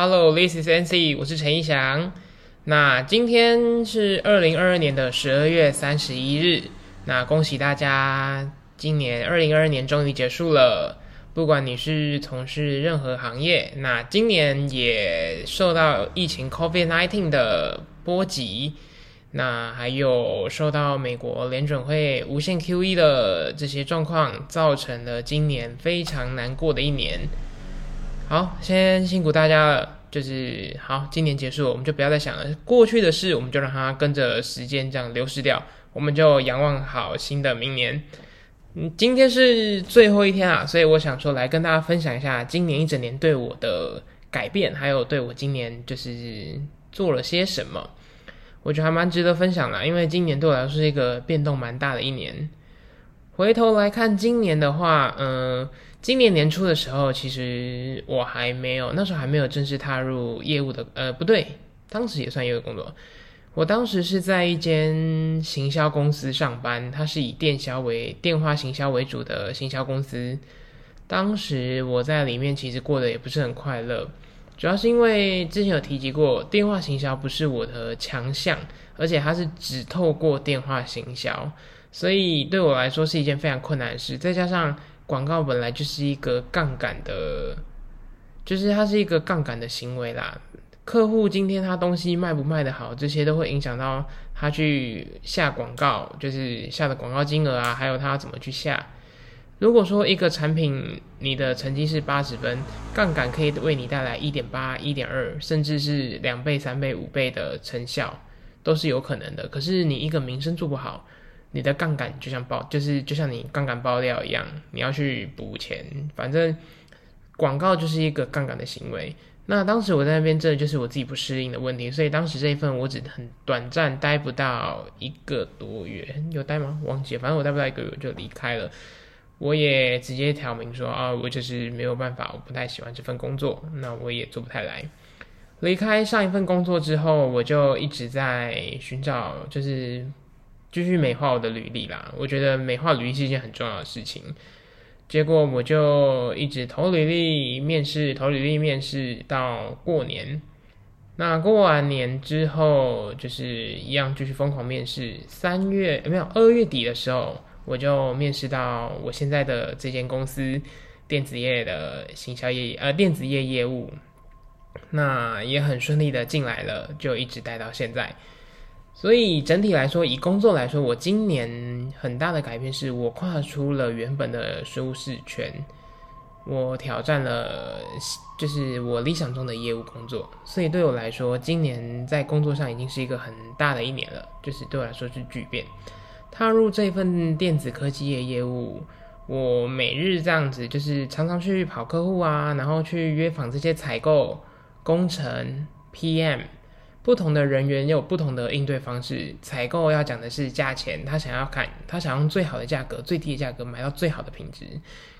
Hello，this is NC，我是陈一翔。那今天是二零二二年的十二月三十一日。那恭喜大家，今年二零二二年终于结束了。不管你是从事任何行业，那今年也受到疫情 COVID-19 的波及，那还有受到美国联准会无限 QE 的这些状况，造成了今年非常难过的一年。好，先辛苦大家了。就是好，今年结束，我们就不要再想了。过去的事，我们就让它跟着时间这样流失掉。我们就仰望好新的明年。嗯，今天是最后一天啊，所以我想说来跟大家分享一下今年一整年对我的改变，还有对我今年就是做了些什么。我觉得还蛮值得分享的，因为今年对我来说是一个变动蛮大的一年。回头来看今年的话，嗯。今年年初的时候，其实我还没有，那时候还没有正式踏入业务的，呃，不对，当时也算业务工作。我当时是在一间行销公司上班，它是以电销为电话行销为主的行销公司。当时我在里面其实过得也不是很快乐，主要是因为之前有提及过，电话行销不是我的强项，而且它是只透过电话行销，所以对我来说是一件非常困难的事，再加上。广告本来就是一个杠杆的，就是它是一个杠杆的行为啦。客户今天他东西卖不卖得好，这些都会影响到他去下广告，就是下的广告金额啊，还有他怎么去下。如果说一个产品你的成绩是八十分，杠杆可以为你带来一点八、一点二，甚至是两倍、三倍、五倍的成效，都是有可能的。可是你一个名声做不好。你的杠杆就像爆，就是就像你杠杆爆掉一样，你要去补钱。反正广告就是一个杠杆的行为。那当时我在那边，这就是我自己不适应的问题。所以当时这一份我只很短暂待不到一个多月，有待吗？忘记，反正我待不到一个月就离开了。我也直接挑明说啊，我就是没有办法，我不太喜欢这份工作，那我也做不太来。离开上一份工作之后，我就一直在寻找，就是。继续美化我的履历啦，我觉得美化履历是一件很重要的事情。结果我就一直投履历、面试、投履历、面试到过年。那过完年之后，就是一样继续疯狂面试。三月没有二月底的时候，我就面试到我现在的这间公司电子业的行销业呃电子业业务。那也很顺利的进来了，就一直待到现在。所以整体来说，以工作来说，我今年很大的改变是我跨出了原本的舒适圈，我挑战了就是我理想中的业务工作。所以对我来说，今年在工作上已经是一个很大的一年了，就是对我来说是巨变。踏入这份电子科技业业务，我每日这样子就是常常去跑客户啊，然后去约访这些采购、工程、PM。不同的人员有不同的应对方式。采购要讲的是价钱，他想要看，他想用最好的价格、最低的价格买到最好的品质。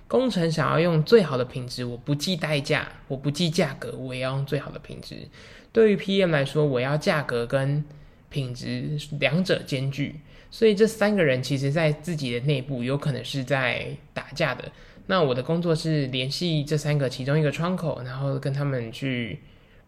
工程想要用最好的品质，我不计代价，我不计价格，我也要用最好的品质。对于 PM 来说，我要价格跟品质两者兼具。所以这三个人其实在自己的内部有可能是在打架的。那我的工作是联系这三个其中一个窗口，然后跟他们去。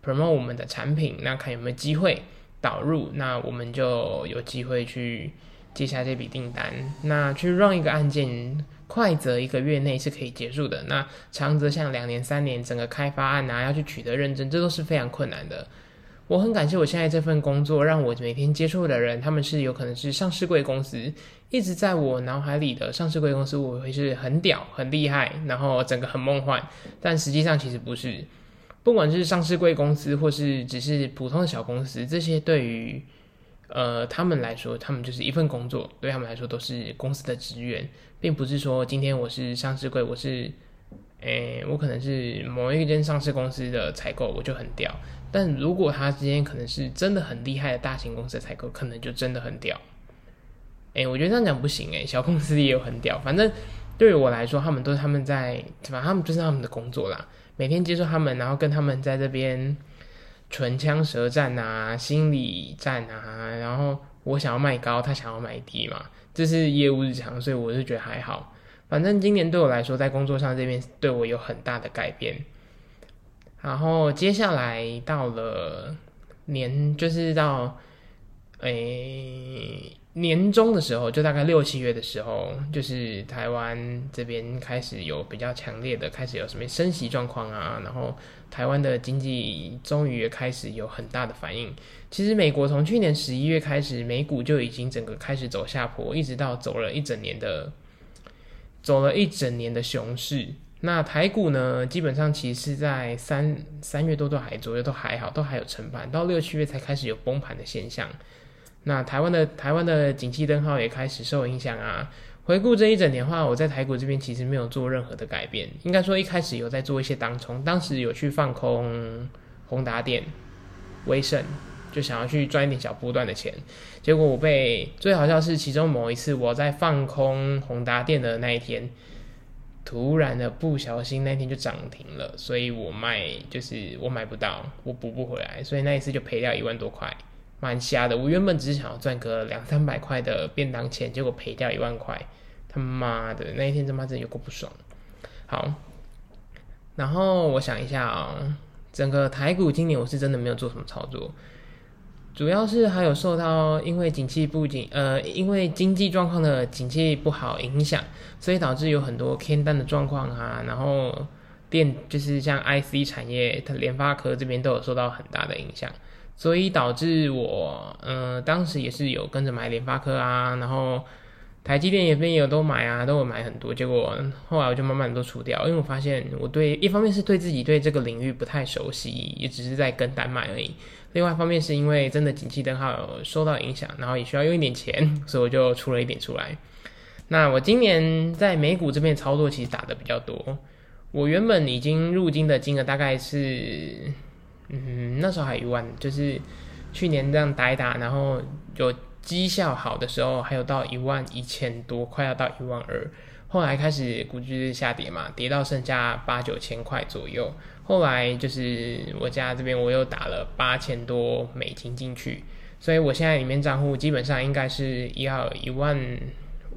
Promote 我们的产品，那看有没有机会导入，那我们就有机会去接下这笔订单。那去 run 一个案件，快则一个月内是可以结束的，那长则像两年、三年，整个开发案啊要去取得认证，这都是非常困难的。我很感谢我现在这份工作，让我每天接触的人，他们是有可能是上市贵公司，一直在我脑海里的上市贵公司，我会是很屌、很厉害，然后整个很梦幻，但实际上其实不是。不管是上市贵公司，或是只是普通的小公司，这些对于呃他们来说，他们就是一份工作，对他们来说都是公司的职员，并不是说今天我是上市贵，我是诶我可能是某一间上市公司的采购，我就很屌。但如果他今天可能是真的很厉害的大型公司的采购，可能就真的很屌。诶，我觉得这样讲不行诶，小公司也有很屌。反正对于我来说，他们都是他们在，反正他们就是他们的工作啦。每天接触他们，然后跟他们在这边唇枪舌战啊，心理战啊，然后我想要卖高，他想要卖低嘛，这是业务日常，所以我是觉得还好。反正今年对我来说，在工作上这边对我有很大的改变。然后接下来到了年，就是到诶、年中的时候，就大概六七月的时候，就是台湾这边开始有比较强烈的，开始有什么升息状况啊，然后台湾的经济终于也开始有很大的反应。其实美国从去年十一月开始，美股就已经整个开始走下坡，一直到走了一整年的，走了一整年的熊市。那台股呢，基本上其实在三三月多都还左右都还好，都还有撑盘，到六七月才开始有崩盘的现象。那台湾的台湾的景气灯号也开始受影响啊。回顾这一整年的话，我在台股这边其实没有做任何的改变，应该说一开始有在做一些当冲，当时有去放空宏达电、威盛，就想要去赚一点小波段的钱。结果我被最好笑是其中某一次我在放空宏达电的那一天，突然的不小心那天就涨停了，所以我卖就是我买不到，我补不回来，所以那一次就赔掉一万多块。蛮瞎的，我原本只是想要赚个两三百块的便当钱，结果赔掉一万块，他妈的那一天他妈真的有够不爽。好，然后我想一下啊、整个台股今年我是真的没有做什么操作，主要是还有受到因为景气不景，呃，因为经济状况的景气不好影响，所以导致有很多偏单的状况啊，然后电就是像 IC 产业，它联发科这边都有受到很大的影响。所以导致我，呃，当时也是有跟着买联发科啊，然后台积电也边有都买啊，都有买很多。结果后来我就慢慢都出掉，因为我发现我对一方面是对自己对这个领域不太熟悉，也只是在跟单买而已；另外一方面是因为真的景气灯号受到影响，然后也需要用一点钱，所以我就出了一点出来。那我今年在美股这边操作其实打的比较多，我原本已经入金的金额大概是。嗯，那时候还一万，就是去年这样打一打，然后有绩效好的时候，还有到一万一千多，快要到一万二。后来开始估计是下跌嘛，跌到剩下八九千块左右。后来就是我家这边我又打了八千多美金进去，所以我现在里面账户基本上应该是要一万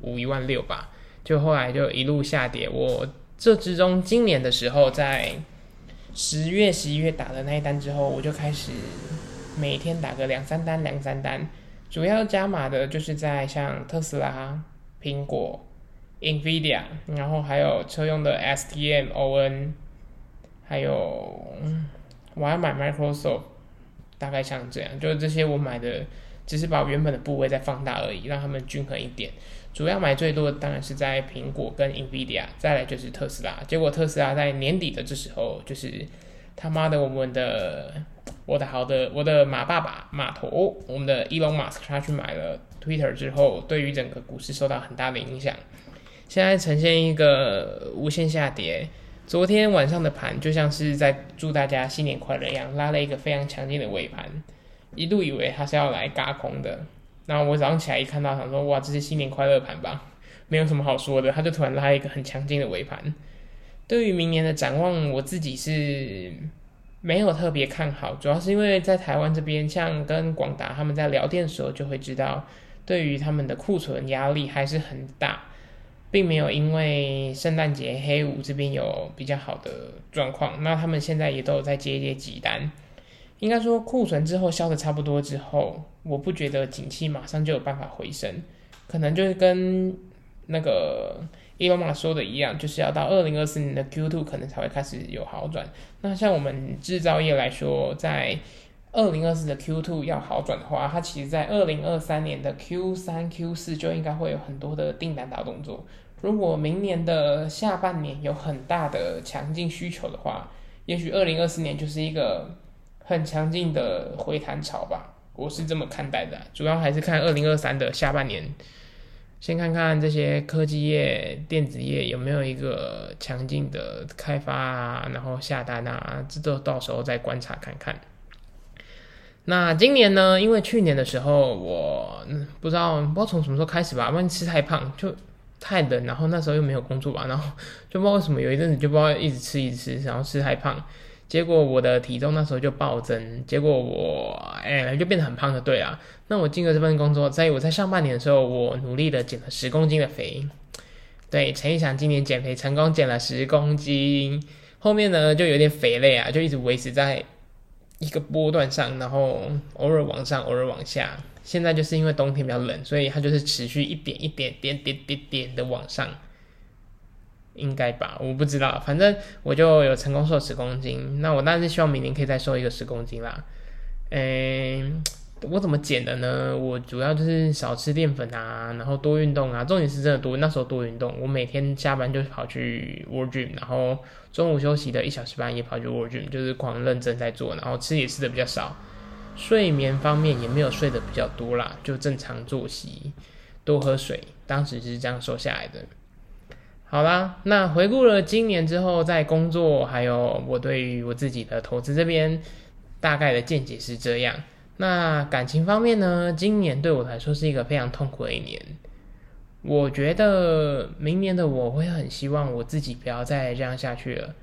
五、一万六吧。就后来就一路下跌，我这之中今年的时候在。十月、十一月打的那一单之后，我就开始每天打个两三单、两三单。主要加码的就是在像特斯拉、苹果、Nvidia，然后还有车用的 STM、ON，还有我还买 Microsoft，大概像这样，就是这些我买的，只是把原本的部位再放大而已，让他们均衡一点。主要买最多的当然是在苹果跟 Nvidia，再来就是特斯拉。结果特斯拉在年底的这时候，就是他妈的我们的我的好的我的马爸爸马头，我们的 Elon Musk 他去买了 Twitter 之后，对于整个股市受到很大的影响，现在呈现一个无限下跌。昨天晚上的盘就像是在祝大家新年快乐一样，拉了一个非常强劲的尾盘，一度以为他是要来嘎空的。然后我早上起来一看到，想说哇，这是新年快乐盘吧？没有什么好说的，他就突然拉一个很强劲的尾盘。对于明年的展望，我自己是没有特别看好，主要是因为在台湾这边，像跟广达他们在聊天的时候，就会知道，对于他们的库存压力还是很大，并没有因为圣诞节黑五这边有比较好的状况，那他们现在也都有在接一些急单。应该说库存之后消的差不多之后，我不觉得景气马上就有办法回升，可能就是跟那个伊隆马说的一样，就是要到二零二四年的 Q two 可能才会开始有好转。那像我们制造业来说，在二零二四的 Q two 要好转的话，它其实在二零二三年的 Q 三、Q 四就应该会有很多的订单大动作。如果明年的下半年有很大的强劲需求的话，也许二零二四年就是一个。很强劲的回弹潮吧，我是这么看待的。主要还是看二零二三的下半年，先看看这些科技业、电子业有没有一个强劲的开发啊，然后下单啊，这都到时候再观察看看。那今年呢？因为去年的时候，我不知道不知道从什么时候开始吧，慢慢吃太胖，就太冷，然后那时候又没有工作吧，然后就不知道为什么有一阵子就不知道一直吃一直吃，然后吃太胖。结果我的体重那时候就暴增，结果我哎就变得很胖的，对啊。那我进了这份工作，在我在上半年的时候，我努力的减了十公斤的肥。对，陈意翔今年减肥成功减了十公斤，后面呢就有点肥累啊，就一直维持在一个波段上，然后偶尔往上，偶尔往下。现在就是因为冬天比较冷，所以它就是持续一点一点点点点点的往上，应该吧？我不知道，反正我就有成功瘦十公斤。那我当然是希望明年可以再瘦一个十公斤啦。嗯。我怎么减的呢？我主要就是少吃淀粉啊，然后多运动啊。重点是真的多，那时候多运动。我每天下班就跑去 World Gym，然后中午休息的一小时半也跑去 World Gym，就是狂认真在做。然后吃也吃的比较少，睡眠方面也没有睡的比较多啦，就正常作息，多喝水。当时就是这样瘦下来的。好啦，那回顾了今年之后，在工作还有我对于我自己的投资这边大概的见解是这样。那感情方面呢？今年对我来说是一个非常痛苦的一年。我觉得明年的我会很希望我自己不要再这样下去了。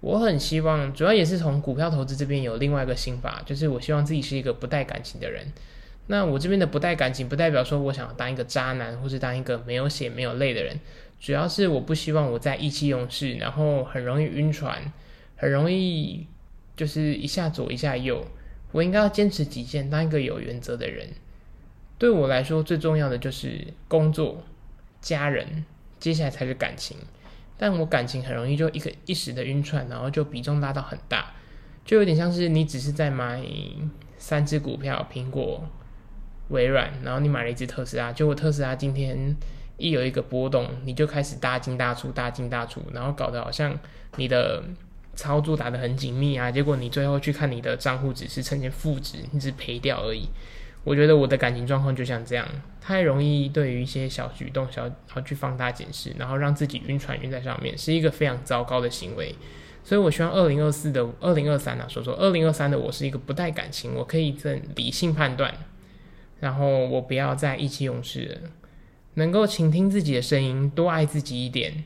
我很希望，主要也是从股票投资这边有另外一个心法，就是我希望自己是一个不带感情的人。那我这边的不带感情，不代表说我想要当一个渣男，或是当一个没有血没有泪的人。主要是我不希望我在意气用事，然后很容易晕船，很容易就是一下左一下右。我应该要坚持己见，当一个有原则的人。对我来说，最重要的就是工作、家人，接下来才是感情。但我感情很容易就一个一时的晕船，然后就比重拉到很大，就有点像是你只是在买三只股票，苹果、微软，然后你买了一只特斯拉，结果特斯拉今天一有一个波动，你就开始大进大出、大进大出，然后搞得好像你的。操作打得很紧密啊，结果你最后去看你的账户只是呈现负值，你只赔掉而已。我觉得我的感情状况就像这样，太容易对于一些小举动、小然后去放大检视，然后让自己晕船晕在上面，是一个非常糟糕的行为。所以我希望二零二四的二零二三啊，说说二零二三的我是一个不带感情，我可以更理性判断，然后我不要再意气用事，能够倾听自己的声音，多爱自己一点。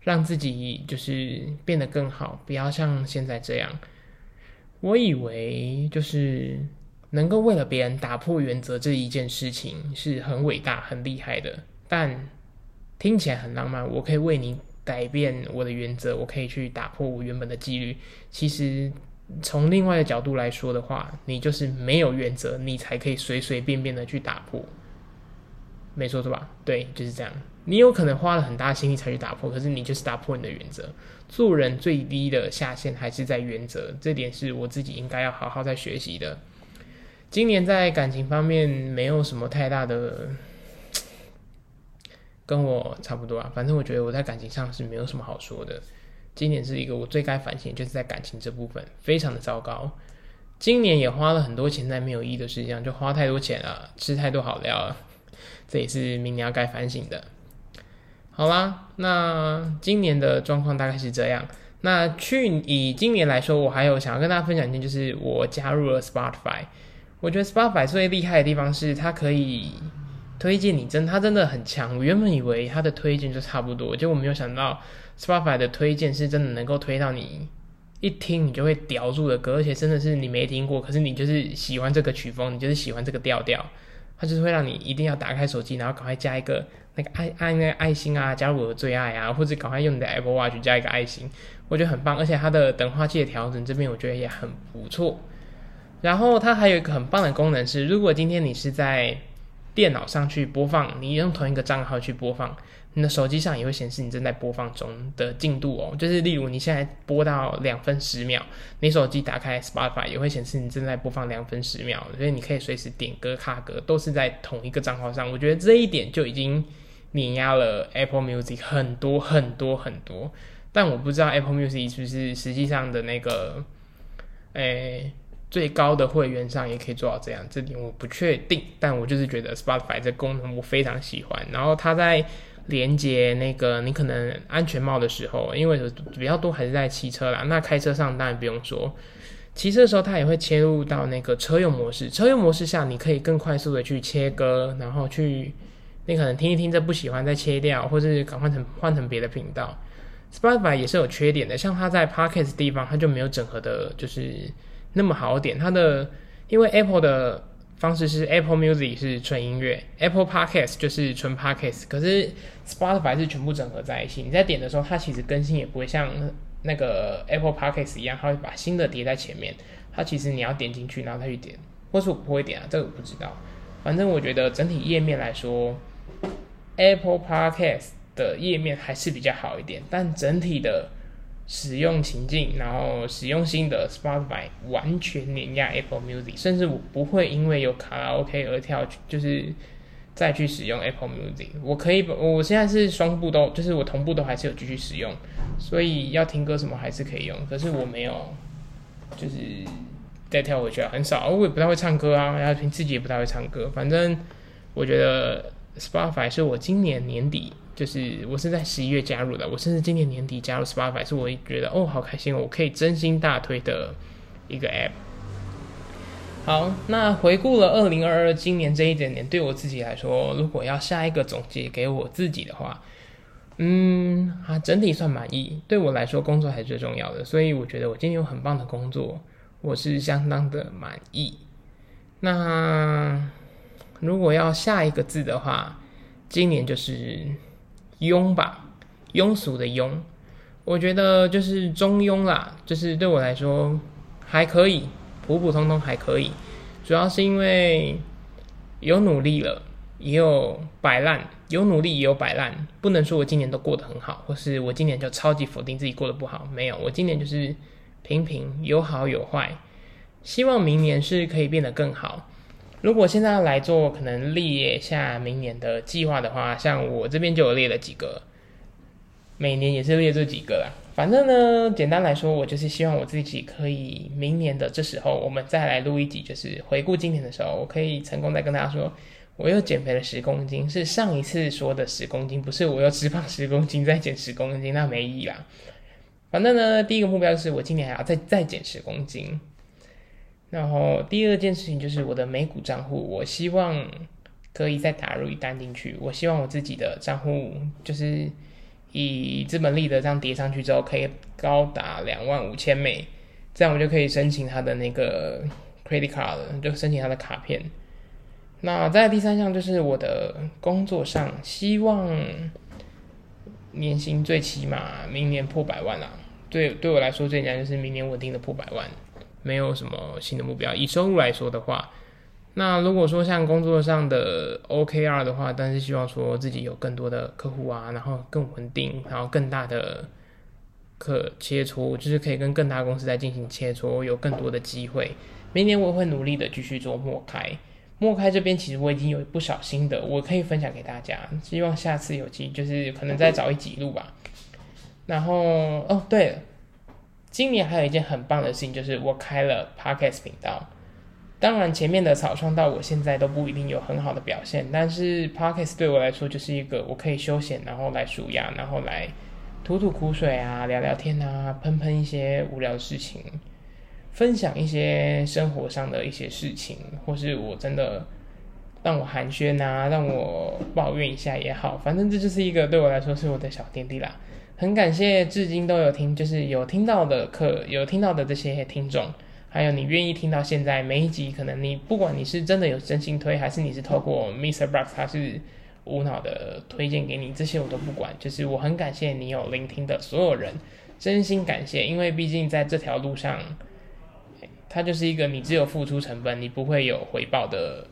让自己就是变得更好，不要像现在这样。我以为就是能够为了别人打破原则这一件事情是很伟大、很厉害的，但听起来很浪漫。我可以为你改变我的原则，我可以去打破我原本的纪律。其实从另外的角度来说的话，你就是没有原则，你才可以随随便便的去打破。没错，对吧？对，就是这样。你有可能花了很大心力才去打破，可是你就是打破你的原则。做人最低的下限还是在原则，这点是我自己应该要好好在学习的。今年在感情方面没有什么太大的，跟我差不多啊。反正我觉得我在感情上是没有什么好说的。今年是一个我最该反省，就是在感情这部分非常的糟糕。今年也花了很多钱在没有意义的事情上，就花太多钱了，吃太多好料了，这也是明年要该反省的。好啦，那今年的状况大概是这样。那去以今年来说，我还有想要跟大家分享一件，就是我加入了 Spotify。我觉得 Spotify 最厉害的地方是它可以推荐你，真它真的很强。我原本以为它的推荐就差不多，结果没有想到 Spotify 的推荐是真的能够推到你一听你就会叼住的歌，而且真的是你没听过，可是你就是喜欢这个曲风，你就是喜欢这个调调，它就是会让你一定要打开手机，然后赶快加一个。那个爱爱那个爱心啊，加入我的最爱啊，或者赶快用你的 Apple Watch 加一个爱心，我觉得很棒。而且它的等化器的调整这边我觉得也很不错。然后它还有一个很棒的功能是，如果今天你是在电脑上去播放，你用同一个账号去播放，你的手机上也会显示你正在播放中的进度哦。就是例如你现在播到两分十秒，你手机打开 Spotify 也会显示你正在播放两分十秒，所以你可以随时点歌、卡歌，都是在同一个账号上。我觉得这一点就已经。碾压了 Apple Music 很多很多很多，但我不知道 Apple Music 是不是实际上的那个，诶最高的会员上也可以做到这样，这点我不确定。但我就是觉得 Spotify 这功能我非常喜欢。然后它在连接那个你可能安全帽的时候，因为比较多还是在骑车啦，那开车上当然不用说，骑车的时候它也会切入到那个车用模式。车用模式下，你可以更快速的去切歌，然后去。你可能听一听，这不喜欢再切掉，或者是改换成换成别的频道。Spotify 也是有缺点的，像它在 Podcast 地方，它就没有整合的，就是那么好点。它的因为 Apple 的方式是 Apple Music 是纯音乐，Apple Podcast 就是纯 Podcast，可是 Spotify 是全部整合在一起。你在点的时候，它其实更新也不会像那个 Apple Podcast 一样，它会把新的叠在前面。它其实你要点进去，然后再去点，或是我不会点啊，这个我不知道。反正我觉得整体页面来说，Apple Podcast 的页面还是比较好一点，但整体的使用情境，然后使用心的 Spotify 完全碾压 Apple Music，甚至我不会因为有卡拉 OK 而跳，就是再去使用 Apple Music。我可以，我现在是双步都，就是我同步都还是有继续使用，所以要听歌什么还是可以用，可是我没有。就是再跳回去啊，很少，我也不太会唱歌啊，然后平自己也不太会唱歌。反正我觉得 Spotify 是我今年年底，就是我是在十一月加入的，我甚至今年年底加入 Spotify，是我觉得哦好开心，我可以真心大推的一个 App。好，那回顾了二零二二今年这一整年，对我自己来说，如果要下一个总结给我自己的话。嗯，啊，整体算满意。对我来说，工作还是最重要的，所以我觉得我今天有很棒的工作，我是相当的满意。那如果要下一个字的话，今年就是庸吧，庸俗的庸。我觉得就是中庸啦，就是对我来说还可以，普普通通还可以。主要是因为有努力了。也有摆烂，有努力也有摆烂，不能说我今年都过得很好，或是我今年就超级否定自己过得不好，没有，我今年就是平平，有好有坏，希望明年是可以变得更好。如果现在要来做可能列下明年的计划的话，像我这边就有列了几个，每年也是列这几个啦。反正呢，简单来说，我就是希望我自己可以明年的这时候，我们再来录一集，就是回顾今年的时候，我可以成功再跟大家说。我又减肥了十公斤，是上一次说的十公斤，不是我又吃胖十公斤再减十公斤，那没意义啦。反正呢，第一个目标是我今年还要再再减十公斤。然后第二件事情就是我的美股账户，我希望可以再打入一单进去。我希望我自己的账户就是以资本利得这样叠上去之后，可以高达两万五千美，这样我就可以申请他的那个 credit card，就申请他的卡片。那在第三项就是我的工作上，希望年薪最起码明年破百万啦。对对我来说，最简单就是明年稳定的破百万，没有什么新的目标。以收入来说的话，那如果说像工作上的 OKR 的话，但是希望说自己有更多的客户啊，然后更稳定，然后更大的可切磋，就是可以跟更大公司在进行切磋，有更多的机会。明年我会努力的继续做莫开。莫开这边其实我已经有不少心得，我可以分享给大家。希望下次有机就是可能再找一集录吧。然后哦，对了，今年还有一件很棒的事情，就是我开了 podcast 频道。当然前面的草创到我现在都不一定有很好的表现，但是 podcast 对我来说就是一个我可以休闲，然后来数牙，然后来吐吐苦水啊，聊聊天啊，喷喷一些无聊的事情。分享一些生活上的一些事情，或是我真的让我寒暄啊，让我抱怨一下也好，反正这就是一个对我来说是我的小天地啦。很感谢至今都有听，就是有听到的课，有听到的这些听众，还有你愿意听到现在每一集，可能你不管你是真的有真心推，还是你是透过 Mr. Box 他是无脑的推荐给你，这些我都不管，就是我很感谢你有聆听的所有人，真心感谢，因为毕竟在这条路上。它就是一个你只有付出成本，你不会有回报的，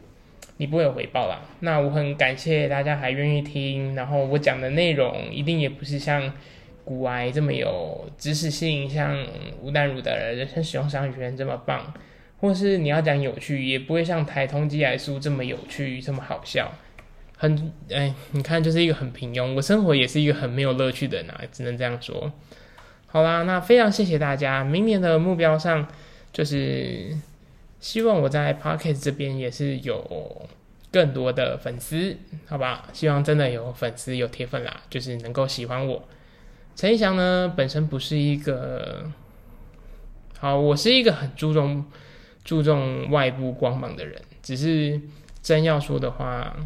你不会有回报啦。那我很感谢大家还愿意听，然后我讲的内容一定也不是像古癌这么有知识性，像吴淡如的人生使用商学院这么棒，或是你要讲有趣，也不会像台通基来书这么有趣，这么好笑。很哎，你看就是一个很平庸，我生活也是一个很没有乐趣的人啊，只能这样说。好啦，那非常谢谢大家，明年的目标上。就是希望我在 Pocket 这边也是有更多的粉丝，好吧？希望真的有粉丝有铁粉啦，就是能够喜欢我。陈一翔呢，本身不是一个好，我是一个很注重注重外部光芒的人，只是真要说的话，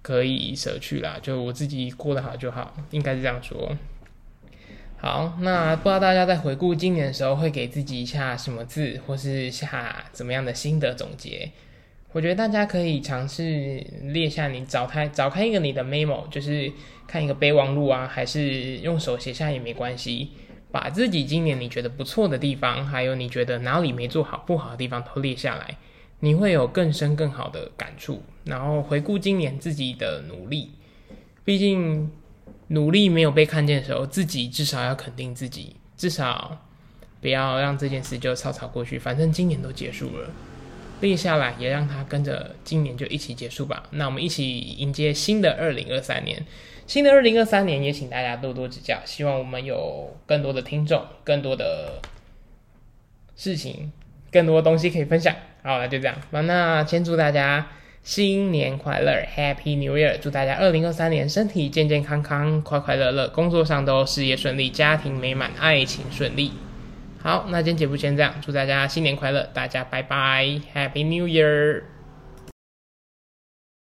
可以舍去啦，就我自己过得好就好，应该是这样说。好，那不知道大家在回顾今年的时候，会给自己下什么字，或是下怎么样的心得总结？我觉得大家可以尝试列下，你找开找开一个你的 memo，就是看一个备忘录啊，还是用手写下也没关系。把自己今年你觉得不错的地方，还有你觉得哪里没做好、不好的地方都列下来，你会有更深、更好的感触。然后回顾今年自己的努力，毕竟努力没有被看见的时候，自己至少要肯定自己，至少不要让这件事就草草过去。反正今年都结束了，立下来也让它跟着今年就一起结束吧。那我们一起迎接新的二零二三年。新的二零二三年，也请大家多多指教。希望我们有更多的听众，更多的事情，更多的东西可以分享。好了，就这样。那先祝大家新年快乐，Happy New Year！祝大家二零二三年身体健健康康，快快乐乐，工作上都事业顺利，家庭美满，爱情顺利。好，那今天节目先这样，祝大家新年快乐，大家拜拜，Happy New Year！